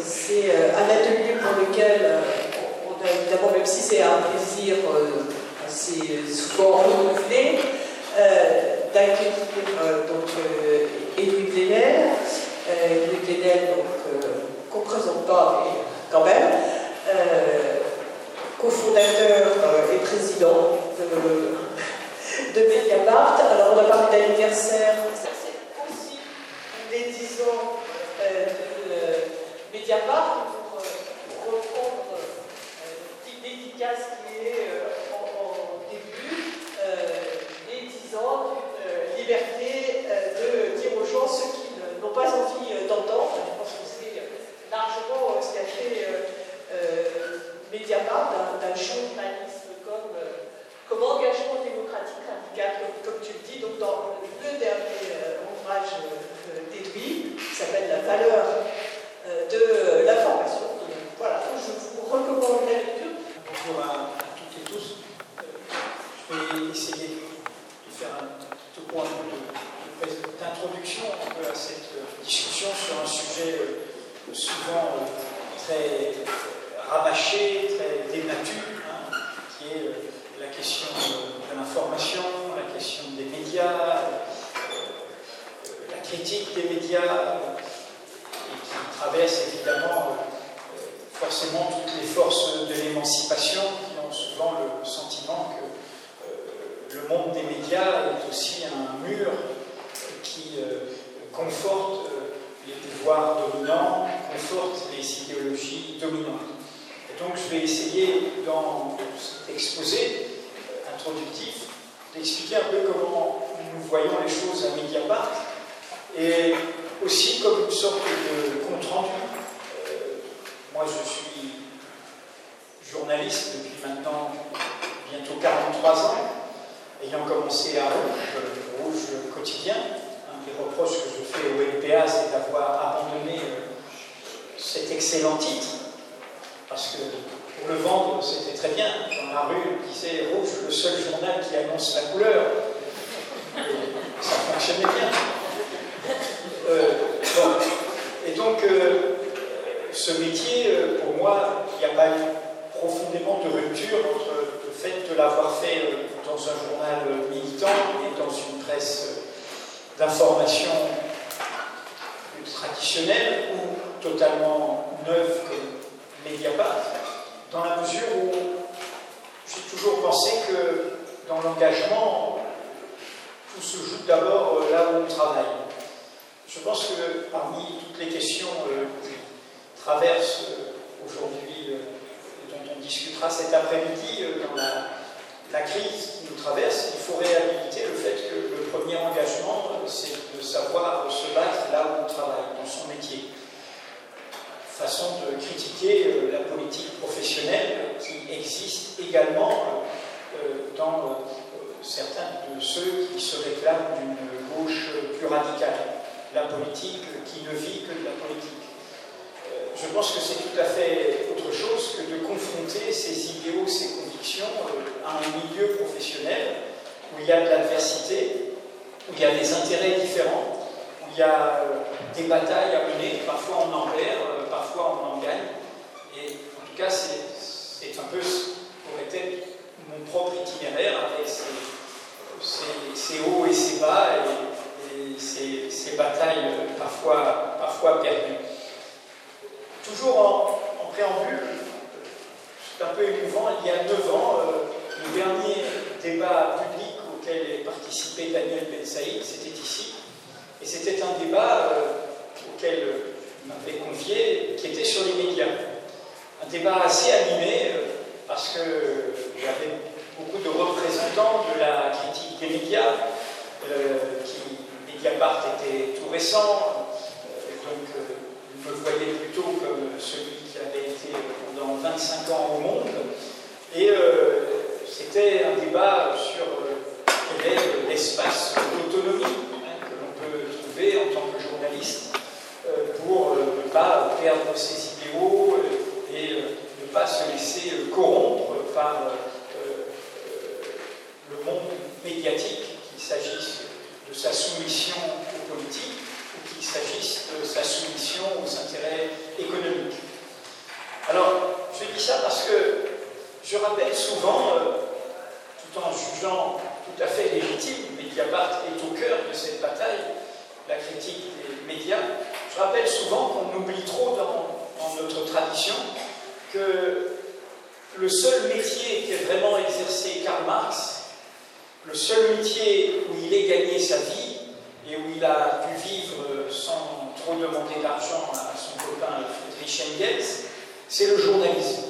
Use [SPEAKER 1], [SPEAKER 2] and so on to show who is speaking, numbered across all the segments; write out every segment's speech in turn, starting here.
[SPEAKER 1] C'est euh, un atelier pour lequel euh, évidemment, même si c'est un plaisir euh, assez souvent renouvelé, d'accueillir donc Édouard Plénel, Édouard Plénel donc qu'on ne présente pas, mais quand même, cofondateur et président de, de Mediapart. Alors on a parlé d'anniversaire, c'est aussi les 10 ans Mediapart pour, pour reprendre euh, une dédicace qui est euh, en, début des 10 ans d'une liberté de dire aux gens ce qu'ils n'ont pas envie d'entendre. Je pense que c'est largement ce qu'a fait Mediapart d'un journalisme comme, comme engagement démocratique radical, comme, tu le dis, dans le dernier ouvrage d'Edoui, qui s'appelle La valeur euh, de l'information. Voilà, je vous recommande la lecture.
[SPEAKER 2] Bonjour à, toutes et tous. Euh, je vais essayer de faire un tout point d'introduction à cette discussion sur un sujet euh, souvent très rabâché, très débattu, hein, qui est la question de l'information, la question des médias, la critique des médias, traverse évidemment euh, forcément toutes les forces de l'émancipation qui ont souvent le sentiment que euh, le monde des médias est aussi un mur qui euh, conforte les pouvoirs dominants, conforte les idéologies dominantes. Et donc je vais essayer dans cet exposé introductif d'expliquer un peu comment nous voyons les choses à Mediapart et aussi comme une sorte de compte-rendu. Moi, je suis journaliste depuis maintenant bientôt 43 ans, ayant commencé à Rouge, Rouge quotidien. Un des reproches que je fais au LPA, c'est d'avoir abandonné euh, cet excellent titre, parce que pour le vendre, c'était très bien. Dans la rue, on disait Rouge, le seul journal qui annonce la couleur. Ça fonctionnait bien. Euh, et donc, euh, ce métier, euh, pour moi, il n'y a pas eu profondément de rupture entre le fait de l'avoir fait dans un journal militant et dans une presse d'information traditionnelle ou totalement neuve comme Mediapart, dans la mesure où j'ai toujours pensé que dans l'engagement, tout se joue d'abord là où on travaille. Je pense que parmi toutes les questions euh, qui traversent euh, aujourd'hui, euh, dont on discutera cet après-midi dans la, crise qui nous traverse, il faut réhabiliter le fait que le premier engagement, c'est de savoir se battre là où on travaille, dans son métier. Façon de critiquer la politique professionnelle qui existe également dans certains de ceux qui se réclament d'une gauche plus radicale la politique qui ne vit que de la politique. Euh, je pense que c'est tout à fait autre chose que de confronter ces idéaux, ces convictions euh, à un milieu professionnel où il y a de l'adversité, où il y a des intérêts différents, où il y a euh, des batailles à mener, parfois on en perd, parfois on en gagne. Et en tout cas, c'est un peu, pourrait être mon propre itinéraire avec ses, hauts et ses bas. Ces, batailles parfois, parfois perdues. Toujours en, préambule, c'est un peu émouvant, il y a neuf ans, euh, le dernier débat public auquel a participé Daniel Ben Saïd, c'était ici. Et c'était un débat euh, auquel il m'avait convié, qui était sur les médias. Un débat assez animé, euh, parce qu'il y avait beaucoup de représentants de la critique des médias qui Mediapart était tout récent, euh, donc vous euh, me voyez plutôt comme celui qui avait été pendant 25 ans au monde. Et euh, c'était un débat sur quel est l'espace d'autonomie hein, que l'on peut trouver en tant que journaliste pour ne pas perdre ses idéaux et ne pas se laisser corrompre par le monde médiatique, qu'il s'agisse de sa soumission aux politiques ou qu'il s'agisse de sa soumission aux intérêts économiques. Alors, je dis ça parce que je rappelle souvent, euh, tout en jugeant tout à fait légitime, Mediapart est au cœur de cette bataille, la critique des médias, je rappelle souvent qu'on oublie trop dans, notre tradition que le seul métier qu'ait vraiment exercé Karl Marx, le seul métier où il ait gagné sa vie et où il a pu vivre sans trop demander d'argent à son copain Friedrich Engels, c'est le journalisme.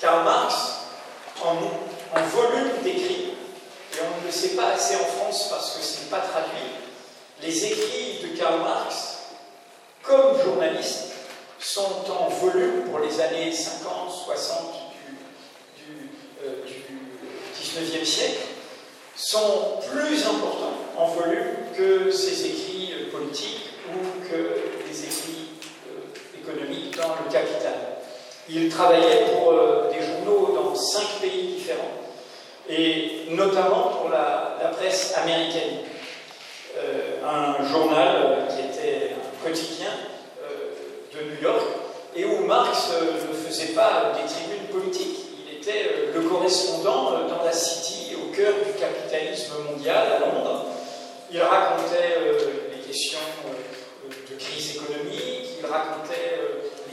[SPEAKER 2] Karl Marx, en, volume d'écrits, et on ne le sait pas assez en France parce que ce n'est pas traduit, les écrits de Karl Marx, comme journaliste, sont en volume pour les années 50, 60 du, du, 19e siècle, sont plus importants en volume que ses écrits politiques ou que les écrits euh, économiques dans le capital. Il travaillait pour euh, des journaux dans cinq pays différents, et notamment pour la, presse américaine. Euh, un journal qui était un quotidien de New York, et où Marx ne faisait pas des tribunes politiques. Il était le correspondant dans la City, cœur du capitalisme mondial à Londres. Il racontait les questions de crise économique, il racontait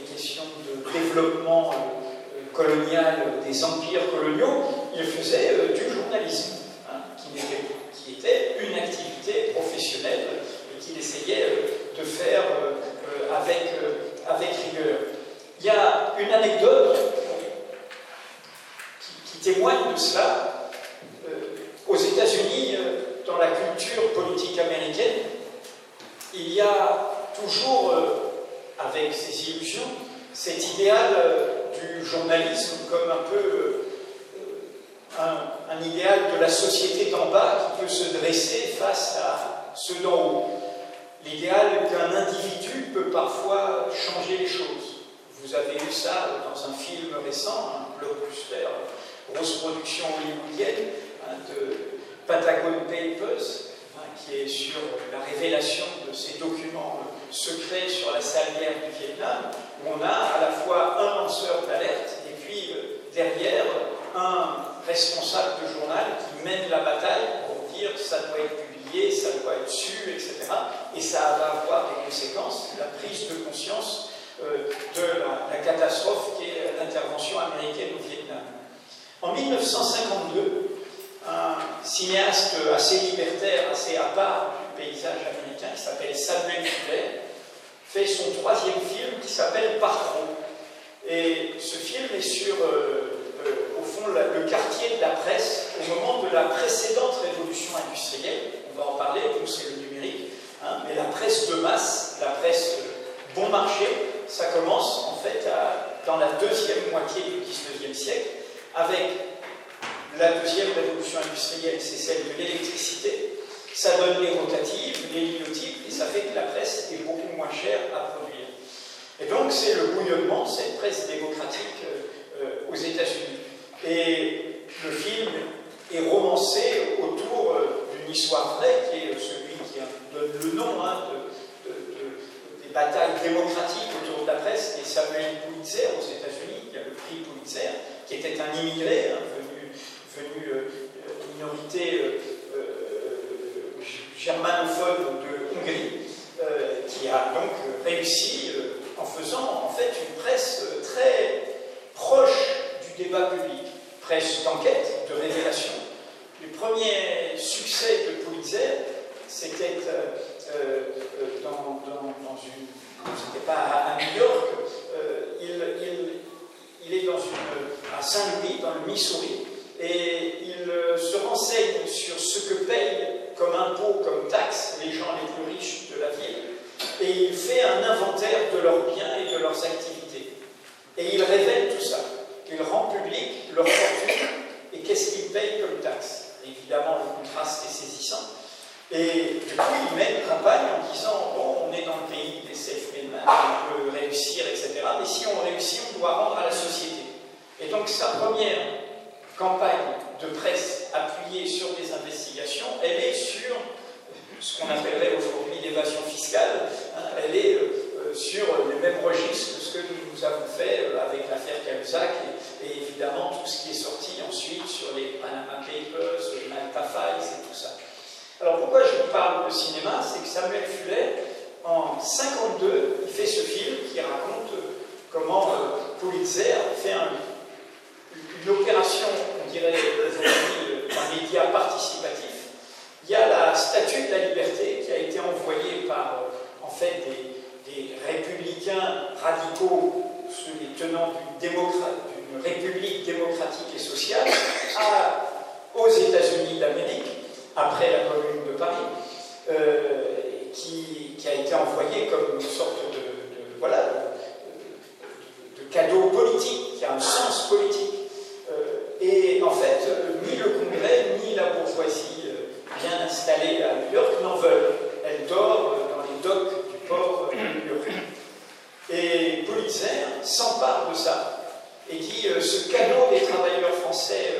[SPEAKER 2] les questions de développement colonial des empires coloniaux, il faisait du journalisme, hein, qui, était, une activité professionnelle et qu'il essayait de faire Ça donne les rotatives, les lignotypes, et ça fait que la presse est beaucoup moins chère à produire. Et donc c'est le bouillonnement, cette presse démocratique euh, aux États-Unis. Et le film est romancé autour euh, d'une histoire vraie, qui est celui qui donne le nom hein, de, de, de, des batailles démocratiques autour de la presse, est Samuel Pulitzer aux États-Unis, qui a le prix Pulitzer, qui était un immigré hein, venu, venu euh, minorité euh, germanophone de Hongrie, euh, qui a donc réussi en faisant en fait une presse très proche du débat public, presse d'enquête, de révélation. Les premiers succès de Pulitzer, c'était euh, euh, dans, dans, dans, une. C'était pas à, New York, euh, il, est dans une, à Saint-Louis, dans le Missouri, et il se renseigne sur ce que payent comme impôt, comme taxe, les gens les plus riches de la ville, et il fait un inventaire de leurs biens et de leurs activités. Et il révèle tout ça. Il rend public leur fortune et qu'est-ce qu'ils payent comme taxe. Évidemment, le contraste est saisissant. Et du coup, il mène une campagne en disant Bon, on est dans le pays des self-made on peut réussir, etc. Mais si on réussit, on doit rendre à la société. Et donc, sa première campagne de presse appuyée sur des investigations, elle est sur ce qu'on appellerait aujourd'hui l'évasion fiscale. Hein, elle est sur les mêmes registres que ce que nous avons fait avec l'affaire Cahuzac et, évidemment tout ce qui est sorti ensuite sur les Panama Papers, les Malta Files et tout ça. Alors pourquoi je vous parle de cinéma C'est que Samuel Fuller, en 1952, il fait ce film qui raconte comment Pulitzer fait une opération, on aujourd'hui, un média participatif. Il y a la statue de la liberté qui a été envoyée par en fait des, républicains radicaux, les tenants d'une république démocratique et sociale, aux États-Unis d'Amérique, après la Commune de Paris, euh, qui, a été envoyée comme une sorte de, voilà, de, cadeau politique, qui a un sens politique. Euh, et en fait, ni le Congrès, ni la bourgeoisie euh, bien installée à New York n'en veulent. Elle dort dans les docks du port de New York. Et Pulitzer s'empare de ça et dit ce cadeau des travailleurs français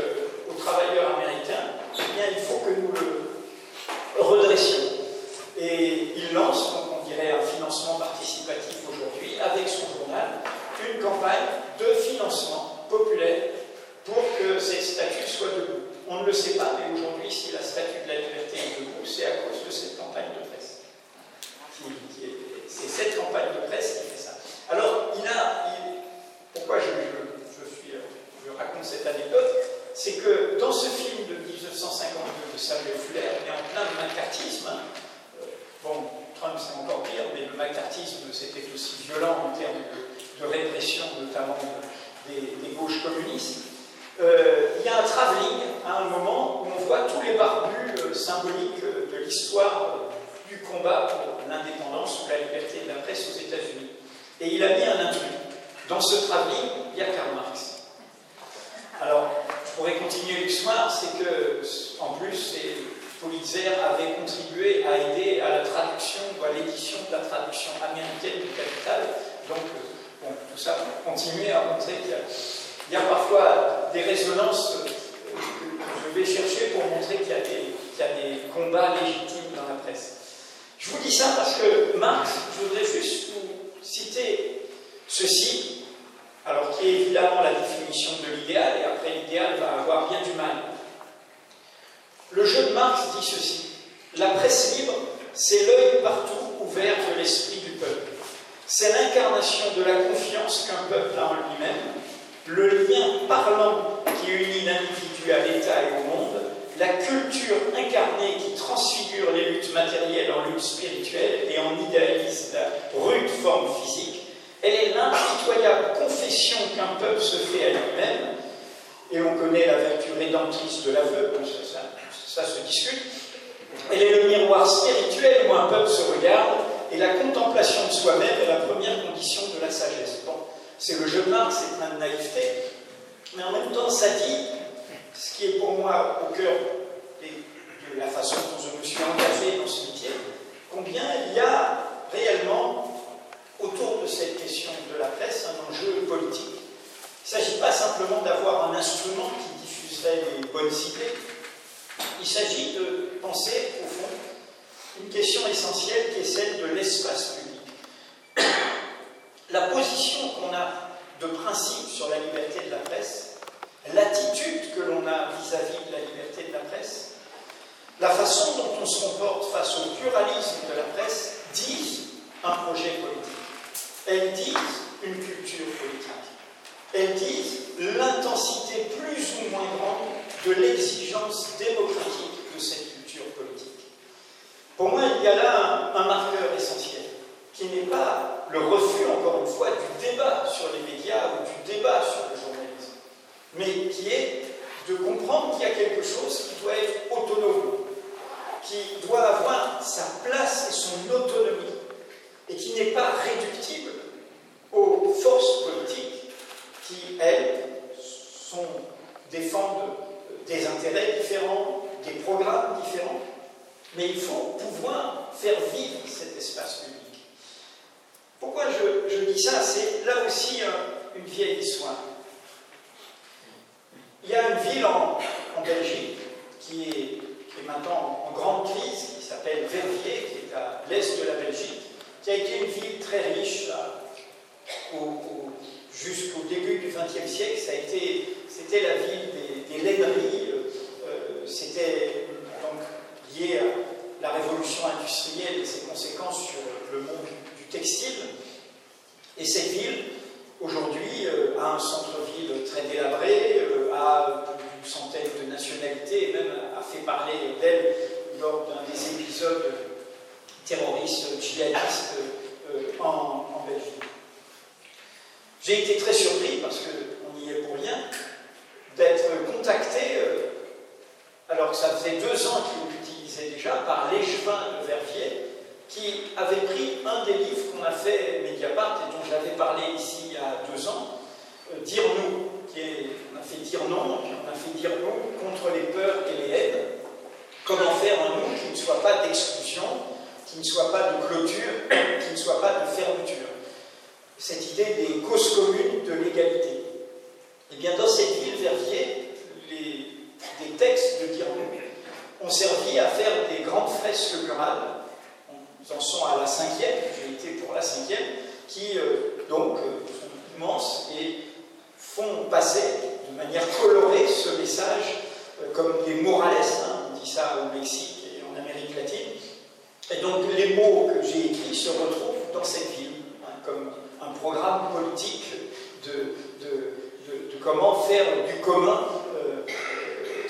[SPEAKER 2] aux travailleurs américains, eh bien, il faut que nous le redressions. Et il lance, donc on dirait un financement participatif aujourd'hui, avec son journal, une campagne de financement populaire pour que cette statue soit debout. On ne le sait pas, mais aujourd'hui, si la statue de la liberté est debout, c'est à cause de cette campagne de presse. C'est cette campagne de presse qui fait ça. Alors, il a. pourquoi je, raconte cette anecdote C'est que dans ce film de 1952 de Samuel Fuller, on est en plein de macartisme. Hein. Bon, Trump c'est encore pire, mais le macartisme c'était aussi violent en termes de, répression, notamment des, gauches communistes. Euh, il y a un travelling à un moment où on voit tous les barbus euh, symboliques de l'histoire euh, du combat pour l'indépendance ou la liberté de la presse aux États-Unis. Et il a mis un intrus. Dans ce travelling, il y a Karl Marx. Alors, je pourrais continuer l'histoire, c'est que, en plus, Pulitzer avait contribué à aider à la traduction ou à l'édition de la traduction américaine du Capital. Donc, euh, tout ça pour continuer à montrer qu'il y, a parfois des résonances que je vais chercher pour montrer qu'il y, y, a des combats légitimes dans la presse. Je vous dis ça parce que Marx, je voudrais juste vous citer ceci, alors qui est évidemment la définition de l'idéal, et après l'idéal va avoir bien du mal le jeu de Marx dit ceci La presse libre, c'est l'œil partout ouvert de l'esprit du peuple. C'est l'incarnation de la confiance qu'un peuple a en lui-même, le lien parlant qui unit l'individu à l'État et au monde, la culture incarnée qui transfigure les luttes matérielles en luttes spirituelles et en idéalise la rude forme physique. Elle est l'impitoyable confession qu'un peuple se fait à lui-même, et on connaît la vertu rédemptrice de l'aveu, ça, ça se discute. Elle est le miroir spirituel où un peuple se regarde, et la contemplation de soi-même est la première condition de la sagesse. C'est le jeu Marx, c'est plein de naïveté, mais en même temps, ça dit ce qui est pour moi au cœur de la façon dont je me suis engagé dans ce métier, combien il y a réellement autour de cette question de la presse un enjeu politique. Il ne s'agit pas simplement d'avoir un instrument qui diffuserait les bonnes idées, il s'agit de penser, au fond, une question essentielle qui est celle de l'espace public. La position de principe sur la liberté de la presse, l'attitude que l'on a vis-à-vis de la liberté de la presse, la façon dont on se comporte face au pluralisme de la presse disent un projet politique. Elles disent une culture politique. Elles disent l'intensité plus ou moins grande de l'exigence démocratique de cette culture politique. Pour moi, il y a là un, marqueur essentiel, qui n'est pas le refus, encore une fois, du débat sur les médias ou du débat sur le journalisme, mais qui est de comprendre qu'il y a quelque chose qui doit être autonome, qui doit avoir sa place et son autonomie, et qui n'est pas réductible aux forces politiques qui, elles, sont, défendent des intérêts différents, des programmes différents, mais il faut pouvoir faire vivre cet espace public. Pourquoi je, dis ça? C'est là aussi une vieille histoire. Il y a une ville en, Belgique qui est, maintenant en grande crise, qui s'appelle Verviers, qui est à l'est de la Belgique, qui a été une ville très riche jusqu'au début du XXe siècle. C'était la ville des, des laineries. Euh, c'était donc lié à la révolution industrielle et ses conséquences sur le Et cette ville, aujourd'hui, euh, a un centre-ville très délabré, euh, a plus d'une centaine de nationalités, et même a fait parler d'elle lors d'un des épisodes terroristes djihadistes euh, en, Belgique. J'ai été très surpris, parce qu'on n'y est pour rien, d'être contacté, alors que ça faisait deux ans qu'il l'utilisait déjà, par l'échevin de Verviers, qui avait pris un des livres qu'on a fait Mediapart et dont j'avais parlé ici il y a deux ans, euh, Dire nous, qui est, on a fait dire non, puis on a fait dire nous contre les peurs et les haines. Comment faire un nous qui ne soit pas d'exclusion, qui ne soit pas de clôture, qui ne soit pas de fermeture? Cette idée des causes communes de l'égalité. Eh bien, dans cette ville, Verviers, les, des textes de dire nous ont servi à faire des grandes fresques murales nous en sont à la cinquième, j'ai été pour la cinquième, qui euh, donc euh, sont immenses et font passer de manière colorée ce message euh, comme des morales, hein, on dit ça au Mexique et en Amérique latine. Et donc les mots que j'ai écrits se retrouvent dans cette ville, hein, comme un programme politique de, comment faire du commun,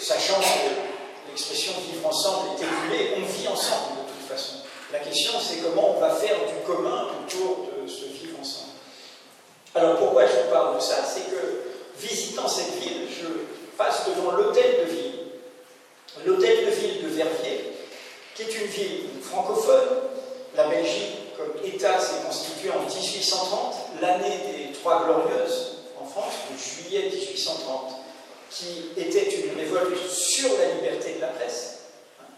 [SPEAKER 2] sachant que l'expression vivre ensemble est éculée, on vit ensemble de. La question, c'est comment on va faire du commun autour de ce vivre ensemble. Alors pourquoi je vous parle de ça? C'est que, visitant cette ville, je passe devant l'hôtel de ville, l'hôtel de ville de Verviers, qui est une ville francophone. La Belgique, comme État, s'est constituée en 1830, l'année des Trois Glorieuses en France, de juillet 1830, qui était une révolte sur la liberté de la presse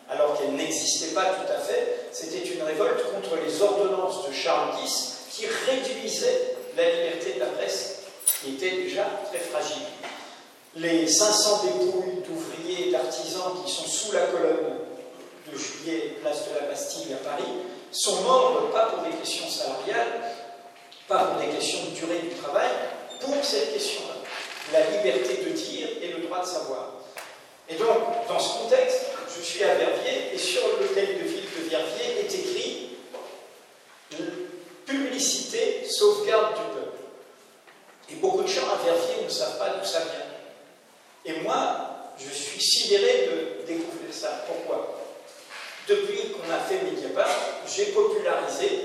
[SPEAKER 2] alors qu'elle n'existait pas tout à fait, c'était une révolte contre les ordonnances de Charles X qui réduisaient la liberté de la presse, qui était déjà très fragile. Les 500 dépouilles d'ouvriers et d'artisans qui sont sous la colonne de juillet, place de la Bastille à Paris, sont morts pas pour des questions salariales, pas pour des questions de durée du travail, pour cette question-là, la liberté de dire et le droit de savoir. Et donc, dans ce contexte, je suis à Verviers et sur l'hôtel de ville de Verviers est écrit Publicité, sauvegarde du peuple. Et beaucoup de gens à Verviers ne savent pas d'où ça vient. Et moi, je suis sidéré de découvrir ça. Pourquoi? Depuis qu'on a fait Mediapart, j'ai popularisé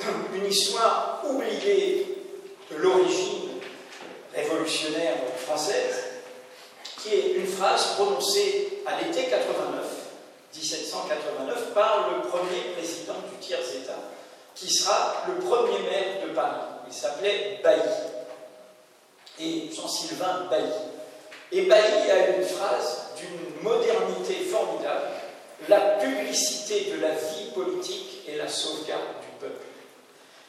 [SPEAKER 2] une histoire oubliée de l'origine révolutionnaire française qui est une phrase prononcée à l'été 89, 1789, par le premier président du tiers-État, qui sera le premier maire de Paris. Il s'appelait Bailly. Et Jean-Sylvain Bailly. Et Bailly a une phrase d'une modernité formidable la publicité de la vie politique et la sauvegarde du peuple.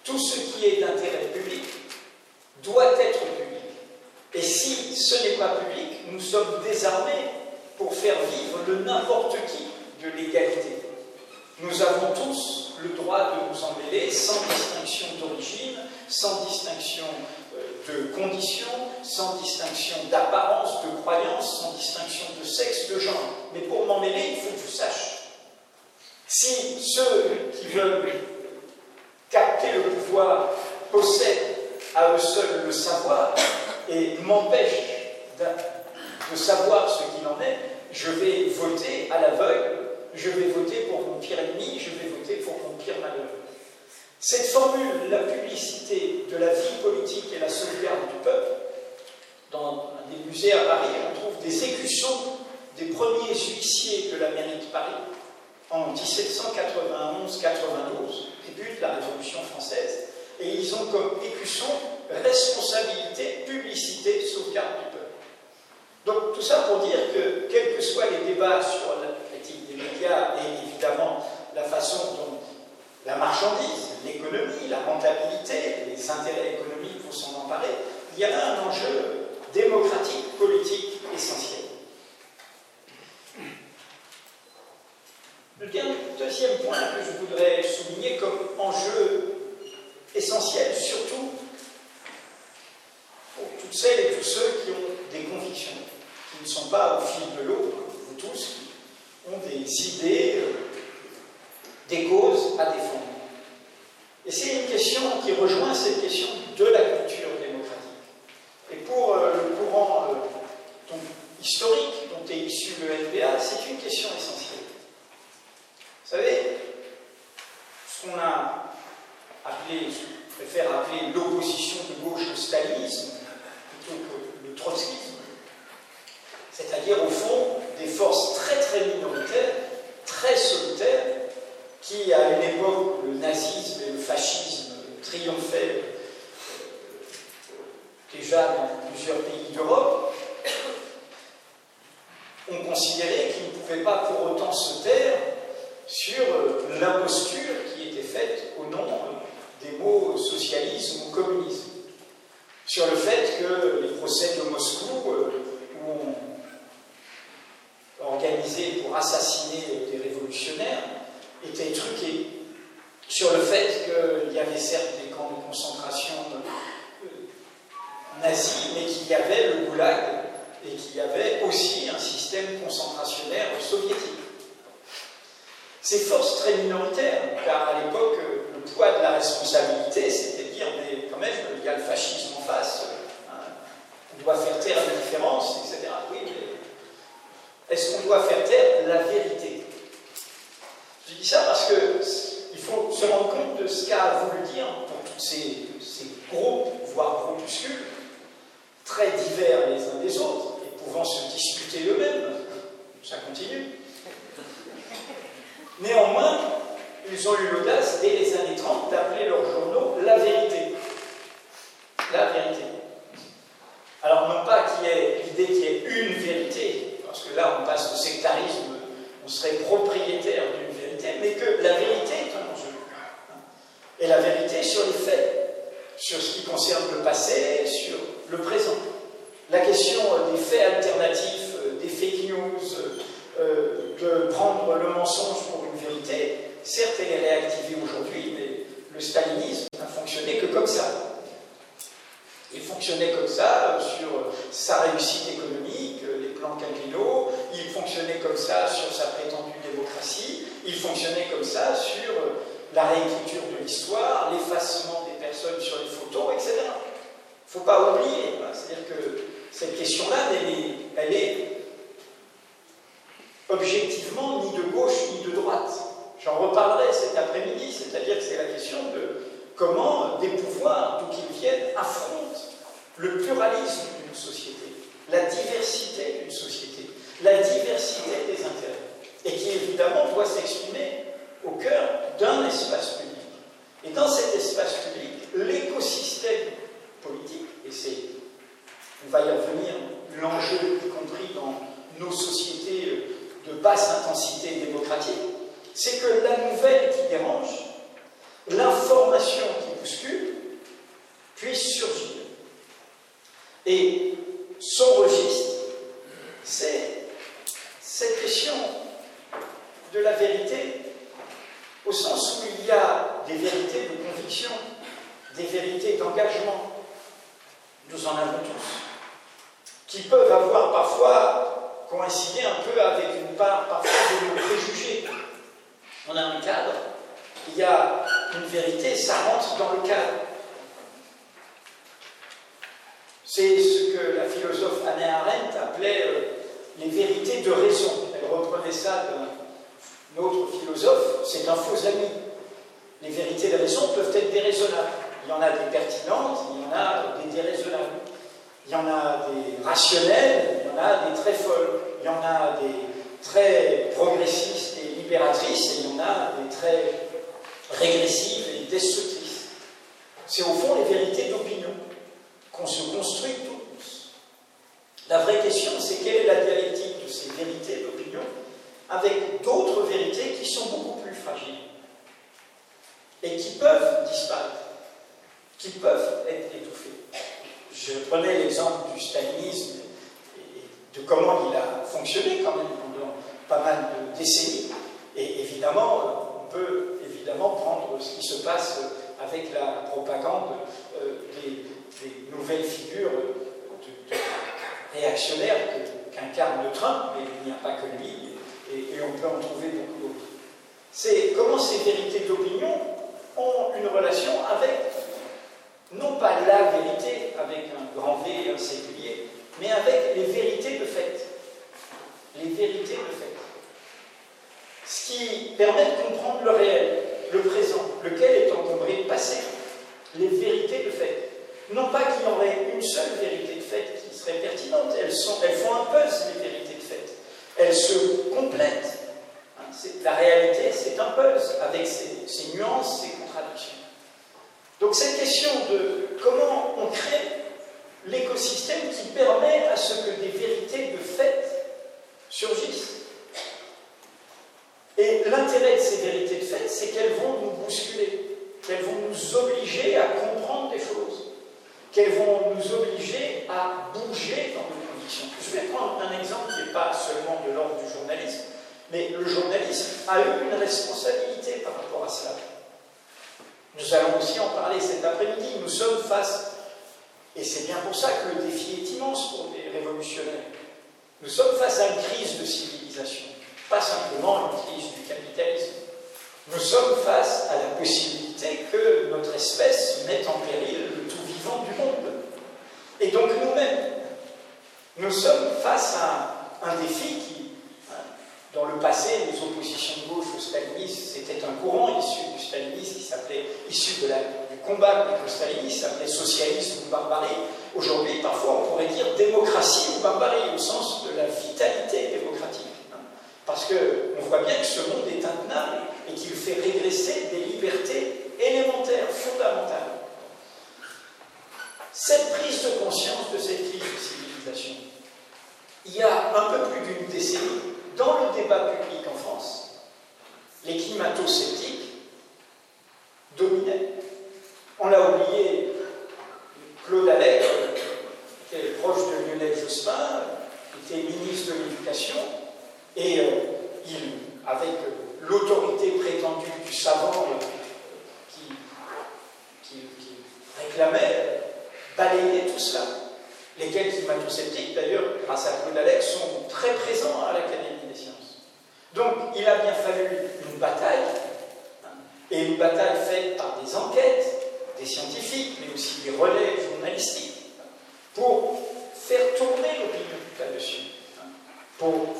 [SPEAKER 2] Tout ce qui est d'intérêt public doit être public. Et si ce n'est pas public, nous sommes désarmés pour faire vivre le n'importe qui de l'égalité. Nous avons tous le droit de nous emmêler sans distinction d'origine, sans distinction euh, de conditions, sans distinction d'apparence, de croyance, sans distinction de sexe, de genre. Mais pour m'en mêler, il faut que je sache. Si ceux qui veulent capter le pouvoir possèdent à eux seuls le savoir, et m'empêche de, savoir ce qu'il en est, je vais voter à l'aveugle, je vais voter pour mon pire ennemi, je vais voter pour mon pire malheur. Cette formule, la publicité de la vie politique et la sauvegarde du peuple, dans un des musées à Paris, on trouve des écussons des premiers huissiers de la mairie de Paris en 1791-92, début de la Révolution française, et ils ont comme écusson responsabilité, publicité, sauvegarde. Donc tout ça pour dire que, quels que soient les débats sur l'éthique des médias et évidemment la façon dont la marchandise, l'économie, la rentabilité, les intérêts économiques vont s'en emparer, il y a un enjeu démocratique, politique essentiel. Le deuxième point que je voudrais souligner comme enjeu essentiel, surtout pour toutes celles et tous ceux qui ont des convictions, qui ne sont pas au fil de l'eau, vous tous, qui ont des idées, euh, des causes à défendre. Et c'est une question qui rejoint cette question de la culture démocratique. Et pour euh, le courant euh, historique dont est issu le NBA, c'est une question essentielle. Vous savez, ce qu'on a appelé, je préfère appeler l'opposition de gauche au stalinisme, plutôt que le trotskisme, c'est-à-dire au fond des forces très très minoritaires, très solitaires, qui à une époque où le nazisme et le fascisme triomphaient euh, déjà dans plusieurs pays d'Europe, ont considéré qu'ils ne pouvaient pas pour autant se taire sur euh, l'imposture qui était faite au nom des mots socialisme ou communisme. Sur le fait que les procès de Moscou, euh, où on organisé pour assassiner des révolutionnaires, étaient truqués. Sur le fait qu'il y avait certes des camps de concentration euh, nazis, mais qu'il y avait le goulag et qu'il y avait aussi un système concentrationnaire soviétique. Ces forces très minoritaires, car à l'époque, le poids de la responsabilité, c'était de dire, mais quand même, il y a le fascisme en face, hein, on doit faire taire la différence, etc. Oui, mais est-ce qu'on doit faire taire la vérité Je dis ça parce qu'il faut se rendre compte de ce qu'a voulu dire pour tous ces, ces groupes, voire groupuscules, très divers les uns des autres, et pouvant se disputer eux-mêmes. Ça continue. Néanmoins, ils ont eu l'audace, dès les années 30, d'appeler leurs journaux la vérité. La vérité. Alors, non pas qu'il y ait l'idée qu'il y ait une vérité, parce que là, on passe au sectarisme, on serait propriétaire d'une vérité, mais que la vérité est un enjeu. Et la vérité sur les faits, sur ce qui concerne le passé, sur le présent. La question des faits alternatifs, des fake news, euh, de prendre le mensonge pour une vérité, certes elle est réactivée aujourd'hui, mais le stalinisme n'a fonctionné que comme ça. Il fonctionnait comme ça sur sa réussite économique, les plans quinquennaux, il fonctionnait comme ça sur sa prétendue démocratie, il fonctionnait comme ça sur la réécriture de l'histoire, l'effacement des personnes sur les photos, etc. Il ne faut pas oublier, c'est-à-dire que cette question-là, elle elle est objectivement ni de gauche ni de droite. J'en reparlerai cet après-midi, c'est-à-dire que c'est la question de comment des pouvoirs, d'où qu'ils viennent, affrontent le pluralisme d'une société, la diversité d'une société, la diversité des intérêts, et qui évidemment doit s'exprimer au cœur d'un espace public. Et dans cet espace public, l'écosystème politique, et c'est, on va y revenir, l'enjeu, y compris dans nos sociétés de basse intensité démocratique, c'est que la nouvelle qui dérange, l'information qui bouscule, puisse surgir. Et son registre, c'est cette question de la vérité, au sens où il y a des vérités de conviction, des vérités d'engagement, nous en avons tous, qui peuvent avoir parfois coïncider un peu avec une part parfois de nos préjugés. On a un cadre, il y a une vérité, ça rentre dans le cadre. C'est ce que la philosophe Anna Arendt appelait euh, les vérités de raison. Elle reprenait ça d'un autre philosophe, c'est un faux ami. Les vérités de raison peuvent être déraisonnables. Il y en a des pertinentes, il y en a des déraisonnables. Il y en a des rationnelles, il y en a des très folles, il y en a des très progressistes et libératrices, et il y en a des très régressives et destructrices. C'est au fond les vérités d'opinion qu'on se construit tous. La vraie question, c'est quelle est la dialectique de ces vérités d'opinion avec d'autres vérités qui sont beaucoup plus fragiles et qui peuvent disparaître, qui peuvent être étouffées. Je prenais l'exemple du stalinisme et de comment il a fonctionné quand même pendant pas mal de décennies. Et évidemment, on peut évidemment prendre ce qui se passe avec la propagande des, nouvelles figures réactionnaires qu'incarne Trump, mais il n'y a pas que lui, et, on peut en trouver beaucoup d'autres. C'est comment ces vérités d'opinion ont une relation avec, non pas la vérité, avec un grand V et un singulier, mais avec les vérités de fait. Les vérités de fait. Ce qui permet de comprendre le réel, le présent, lequel est encombré de passé, les vérités de fait. Non pas qu'il y aurait une seule vérité de fait qui serait pertinente, elles, font un puzzle, les vérités de fait. Elles se complètent. Hein, la réalité, c'est un puzzle avec ses, ses nuances, ses contradictions. Donc cette question de comment on crée l'écosystème qui permet à ce que des vérités de fait surgissent. Et l'intérêt de ces vérités de fait, c'est qu'elles vont nous bousculer, qu'elles vont nous obliger à comprendre des choses, qu'elles vont nous obliger à bouger dans nos conditions. Je vais prendre un exemple qui n'est pas seulement de l'ordre du journalisme, mais le journalisme a eu une responsabilité par rapport à cela. Nous allons aussi en parler cet après-midi. Nous sommes face et c'est bien pour ça que le défi est immense pour les révolutionnaires. Nous sommes face à une crise de civilisation, pas simplement une crise du capitalisme. Nous sommes face à la possibilité que notre espèce mette en péril du monde. Et donc nous-mêmes, nous sommes face à un défi qui, hein, dans le passé, les oppositions de gauche au stalinisme, c'était un courant issu du stalinisme qui s'appelait, issu de la combat contre le stalinisme s'appelait socialisme ou barbarie. Aujourd'hui, parfois, on pourrait dire démocratie ou barbarie, au sens de la vitalité démocratique. Hein. Parce qu'on voit bien que ce monde est intenable et qu'il fait régresser des libertés élémentaires, fondamentales. Cette prise de conscience de cette crise de civilisation, il y a un peu plus d'une décennie, dans le débat public en France, les climato-sceptiques dominaient on l'a oublié, Claude Allègre, qui est proche de Lionel Jospin, était ministre de l'Éducation, et euh, il, avec l'autorité prétendue du savant euh, qui, réclamait, balayait tout cela. Lesquels climato-sceptiques, d'ailleurs, grâce à Claude Allègre, sont très présents à l'Académie des sciences. Donc, il a bien fallu une bataille, hein, et une bataille faite par des enquêtes, des scientifiques, mais aussi des relais journalistiques, pour faire tourner l'opinion là-dessus, hein, pour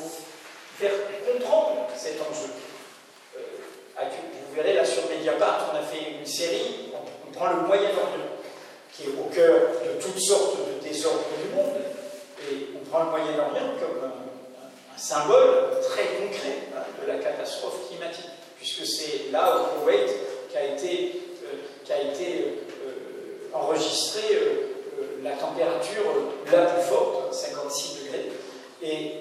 [SPEAKER 2] faire comprendre cet enjeu. Euh, vous verrez là sur Mediapart, on a fait une série, on, prend le Moyen-Orient, qui est au cœur de toutes sortes de désordres du monde, et on prend le Moyen-Orient comme un, symbole très concret hein, de la catastrophe climatique, puisque c'est là au Koweït qu'a été qui a été euh, enregistré euh, la température la plus forte, 56 degrés. Et,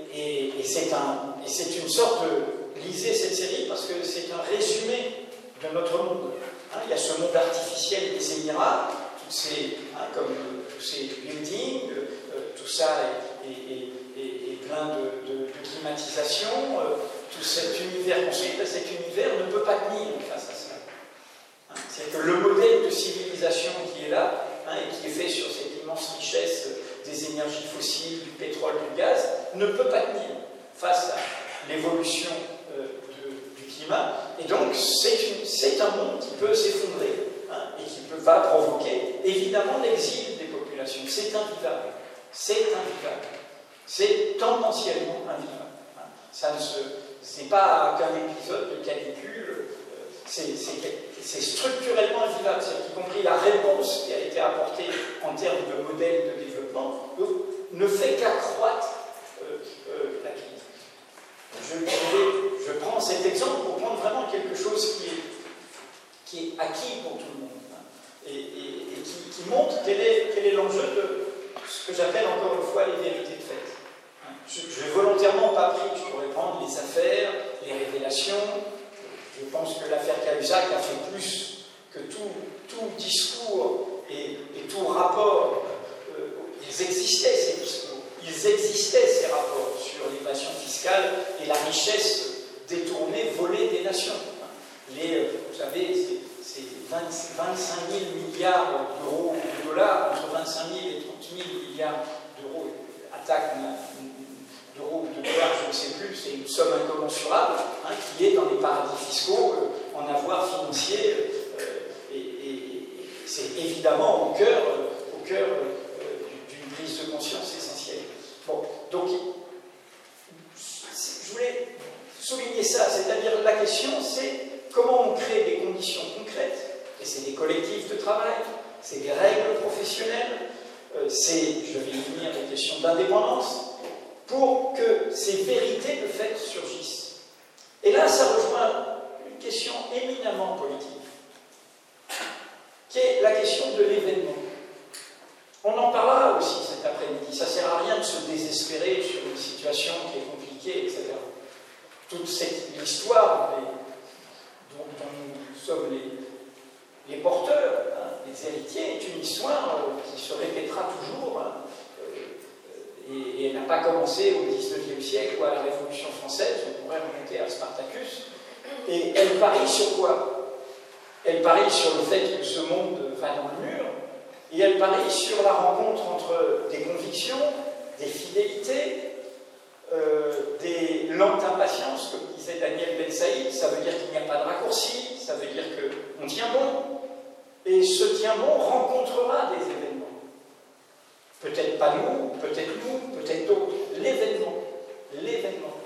[SPEAKER 2] c'est un, une sorte de. Lisez cette série parce que c'est un résumé de notre monde. Hein, il y a ce monde artificiel des Émirats, toutes ces, hein, comme tous ces buildings, euh, tout ça est, plein de, climatisation, tout cet univers construit, ben, cet univers ne peut pas tenir face à ça. C'est que le modèle de civilisation qui est là, hein, et qui est fait sur cette immense richesse des énergies fossiles, du pétrole, du gaz, face à l'évolution euh, du climat. Et donc, c'est un monde qui peut s'effondrer hein, et qui peut, va provoquer évidemment l'exil des populations. C'est invivable. C'est invivable. C'est tendanciellement invivable. Hein. Ça ne n'est pas qu'un épisode de canicule, euh, c'est c'est structurellement invivable, c'est y compris la réponse qui a été apportée en termes de modèle de développement, ne fait qu'accroître la. Je, prends cet exemple pour prendre vraiment quelque chose qui est, qui est acquis pour tout le monde hein, et, qui, montre quel est, l'enjeu de ce que j'appelle encore une fois les vérités de fait. Hein. Je n'ai volontairement pas pris, je pourrais prendre les affaires, les révélations, je pense que l'affaire Cahuzac a fait plus que tout, discours et, tout rapport. Euh, ils existaient, ces discours. Ils existaient, ces rapports sur l'évasion fiscale et la richesse détournée, volée des nations. Euh, vous savez, c'est 25 000 milliards d'euros de dollars, entre 25 000 et 30 000 milliards d'euros, attaque d'euros ou de dollars, je ne sais plus, c'est une somme incommensurable hein, qui est dans les paradis fiscaux euh, en avoir financier. Euh, et, c'est évidemment au cœur, au cœur d'une prise de conscience. Bon, donc, je voulais souligner ça, c'est-à-dire la question, c'est comment on crée des conditions concrètes, et c'est des collectifs de travail, c'est des règles professionnelles, euh, c'est, je vais y venir, des questions d'indépendance, pour que ces vérités de fait surgissent. Et là, ça rejoint une question éminemment politique, qui est la question de l'événement. On en parlera aussi cet après-midi. Ça ne sert à rien de se désespérer sur une situation qui est compliquée, etc. Toute cette histoire dont, nous sommes les, porteurs, hein, les héritiers, est une histoire euh, qui se répétera toujours. Hein, euh, et, elle n'a pas commencé au XIXe siècle ou à la Révolution française, on pourrait remonter à Spartacus. Et elle parie sur quoi? Elle parie sur le fait que ce monde va dans le mur, et elle parie sur la rencontre entre des convictions, des fidélités, euh, des lentes impatiences, comme disait Daniel Ben Saïd, ça veut dire qu'il n'y a pas de raccourci, ça veut dire qu'on tient bon. Et ce tient bon rencontrera des événements. Peut-être pas nous, peut-être nous, peut-être d'autres. L'événement. L'événement.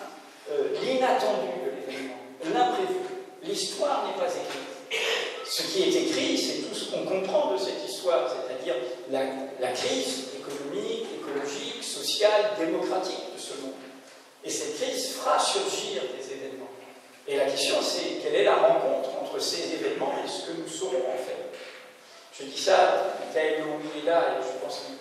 [SPEAKER 2] Hein, euh, l'inattendu de l'événement. L'imprévu. L'histoire n'est pas écrite. Ce qui est écrit, c'est tout ce qu'on comprend de cette histoire, c'est-à-dire la, crise économique, écologique, sociale, démocratique de ce monde. Et cette crise fera surgir des événements. Et la question, c'est quelle est la rencontre entre ces événements et ce que nous saurons en faire? Je dis ça, Michael est là, et je pense qu'il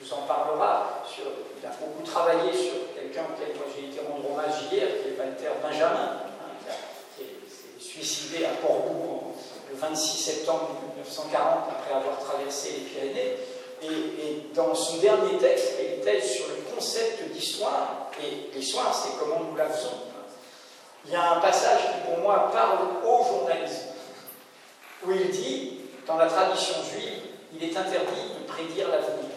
[SPEAKER 2] nous en parlera. Il a beaucoup travaillé sur quelqu'un auquel j'ai été rendre hommage hier, qui est Walter Benjamin, hein, qui s'est suicidé à Portbou le 26 septembre 1940 après avoir traversé les Pyrénées. Et, dans son dernier texte, il texte sur le concept d'histoire, et l'histoire c'est comment nous la faisons. Il y a un passage qui pour moi parle au journalisme, où il dit, dans la tradition juive, il est interdit de prédire l'avenir.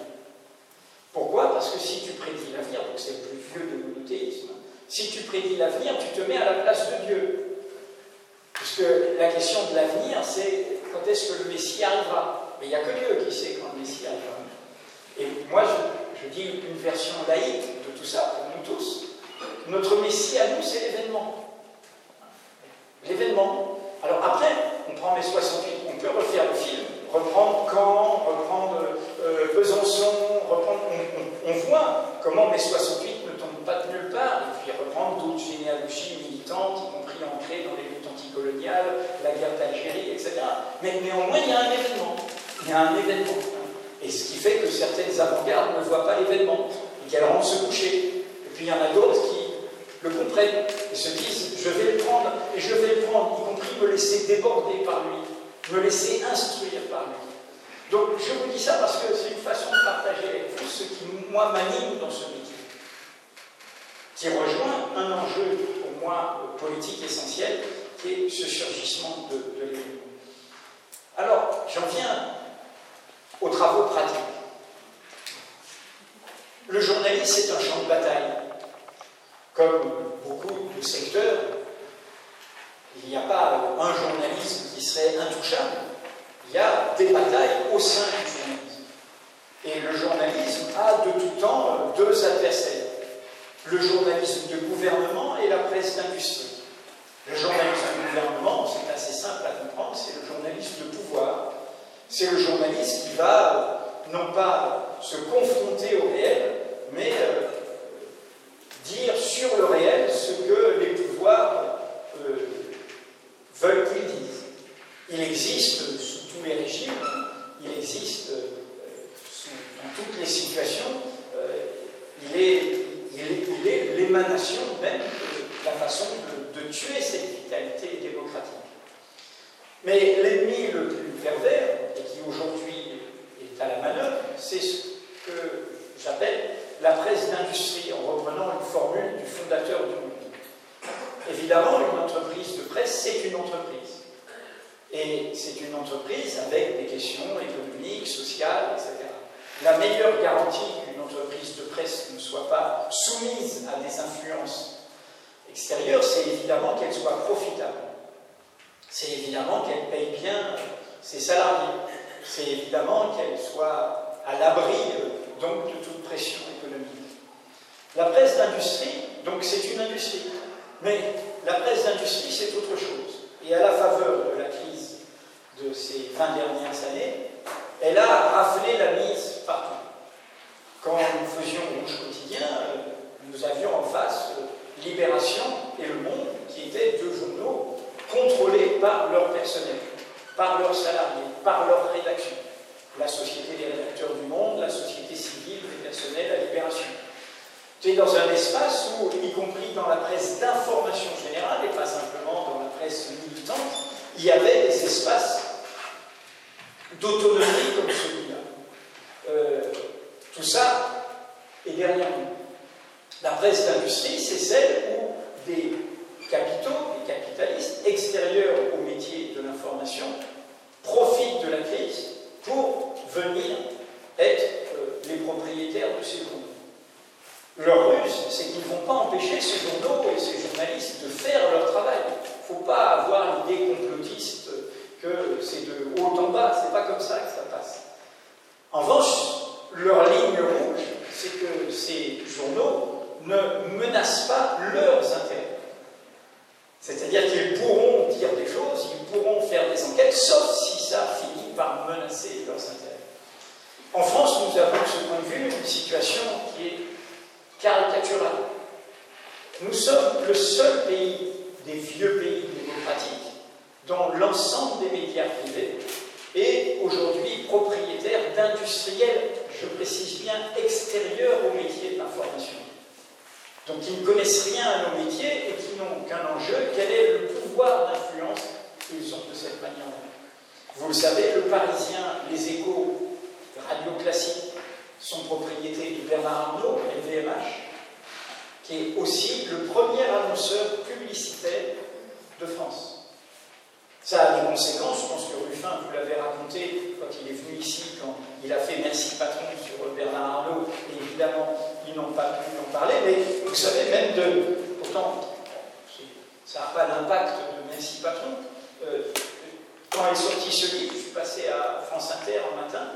[SPEAKER 2] Pourquoi? Parce que si tu prédis l'avenir, donc c'est le plus vieux de monothéisme, si tu prédis l'avenir, tu te mets à la place de Dieu. Puisque la question de l'avenir, c'est quand est-ce que le Messie arrivera mais il n'y a que Dieu qui sait quand le Messie arrivera. Et moi, je, dis une version laïque de tout ça, pour nous tous. Notre Messie à nous, c'est l'événement. L'événement. Alors après, on prend les 68, on peut refaire le film, reprendre Caen, reprendre euh, Besançon, reprendre, on, voit comment mai 68 ne tombe pas de nulle part, et puis reprendre d'autres généalogies militantes, y compris ancrées dans les anticoloniales, la guerre d'Algérie, etc. Mais néanmoins, il y a un événement il y a un événement. Et ce qui fait que certaines avant-gardes ne voient pas l'événement et qu'elles rentrent se coucher. Et puis il y en a d'autres qui le comprennent et se disent je vais le prendre et je vais le prendre, y compris me laisser déborder par lui, me laisser instruire par lui. Donc je vous dis ça parce que c'est une façon de partager avec vous ce qui, moi, m'anime dans ce métier, qui rejoint un enjeu pour moi politique essentiel, est ce surgissement de, de. Alors, j'en viens aux travaux pratiques. Le journalisme est un champ de bataille. Comme beaucoup de secteurs, il n'y a pas un journalisme qui serait intouchable. Il y a des batailles au sein du journalisme. Et le journalisme a de tout temps deux adversaires. Le journalisme de gouvernement et la presse d'industrie. Le journalisme de gouvernement, c'est assez simple à comprendre, c'est le journalisme de pouvoir c'est le journaliste qui va euh, non pas se confronter au réel, mais euh, dire sur le réel ce que les pouvoirs euh, veulent qu'ils disent. Il existe sous tous les régimes, il existe dans toutes les situations, il est l'émanation même de la façon de, tuer cette vitalité démocratique. Mais l'ennemi le plus pervers, et qui aujourd'hui est à la manœuvre, c'est ce que j'appelle la presse d'industrie, en reprenant une formule du fondateur du monde. évidemment, une entreprise de presse, c'est une entreprise. Et c'est une entreprise avec des questions économiques, sociales, etc. La meilleure garantie qu'une entreprise de presse ne soit pas soumise à des influences extérieures, c'est évidemment qu'elle soit profitable. C'est évidemment qu'elle paye bien ses salariés. C'est évidemment qu'elle soit à l'abri euh, donc de toute pression économique. La presse d'industrie, donc c'est une industrie. Mais la presse d'industrie, c'est autre chose. Et à la faveur de la crise de ces 20 dernières années, elle a raflé la mise partout. Quand nous faisions Rouge Quotidien, euh, nous avions en face euh, Libération et Le Monde, qui étaient deux journaux contrôlés par leur personnel, par leurs salariés, par leur rédaction. La Société des rédacteurs du Monde, la Société civile des personnels à Libération. C'est dans un espace où, y compris dans la presse d'information générale, et pas simplement dans la presse militante, il y avait des espaces d'autonomie comme celui-là. Euh, tout ça est derrière nous. La presse d'industrie, c'est celle où des capitaux, des capitalistes extérieurs au métier de l'information profitent de la crise pour venir être euh, les propriétaires de ces journaux. Leur ruse, c'est qu'ils ne vont pas empêcher ces journaux et ces journalistes de faire leur travail. Il ne faut pas avoir l'idée complotiste que c'est de haut en bas, c'est pas comme ça que ça passe. En revanche, leur ligne rouge, c'est que ces journaux ne menacent pas leurs intérêts. C'est-à-dire qu'ils pourront dire des choses, ils pourront faire des enquêtes, sauf si ça finit par menacer leurs intérêts. En France, nous avons de ce point de vue une situation qui est caricaturale. Nous sommes le seul pays des vieux pays démocratiques dont l'ensemble des médias privés est aujourd'hui propriétaire d'industriels, je précise bien, extérieurs au métier de l'information. Donc ils ne connaissent rien à nos métiers et qui n'ont qu'un enjeu, quel est le pouvoir d'influence qu'ils ont de cette manière-là. Vous le savez, le Parisien, les échos, radio classique, sont propriétés de Bernard Arnault, LVMH, qui est aussi le premier annonceur publicitaire de France. Ça a des conséquences, je pense que Ruffin, vous l'avez raconté quand il est venu ici, quand il a fait Merci Patron sur Bernard Arnault, et évidemment, ils n'ont pas pu en parler, mais vous savez, même de. Pourtant, ça n'a pas l'impact de Merci Patron. Euh, quand est sorti ce livre, je suis passé à France Inter un matin,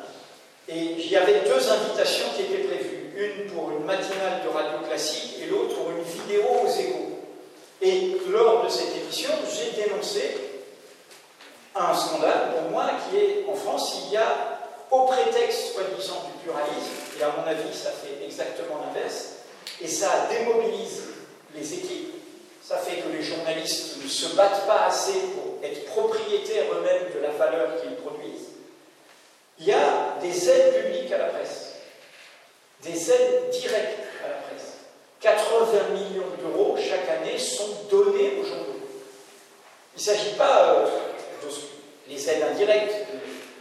[SPEAKER 2] et il y avait deux invitations qui étaient prévues. Une pour une matinale de radio classique et l'autre pour une vidéo aux échos. Et lors de cette émission, j'ai dénoncé un scandale, pour moi, qui est, en France, il y a, au prétexte, soi-disant, du pluralisme, et à mon avis, ça fait exactement l'inverse, et ça démobilise les équipes, ça fait que les journalistes ne se battent pas assez pour être propriétaires eux-mêmes de la valeur qu'ils produisent. Il y a des aides publiques à la presse, des aides directes à la presse. 80 millions d'euros chaque année sont donnés aux journaux. Il ne s'agit pas euh, les aides indirectes,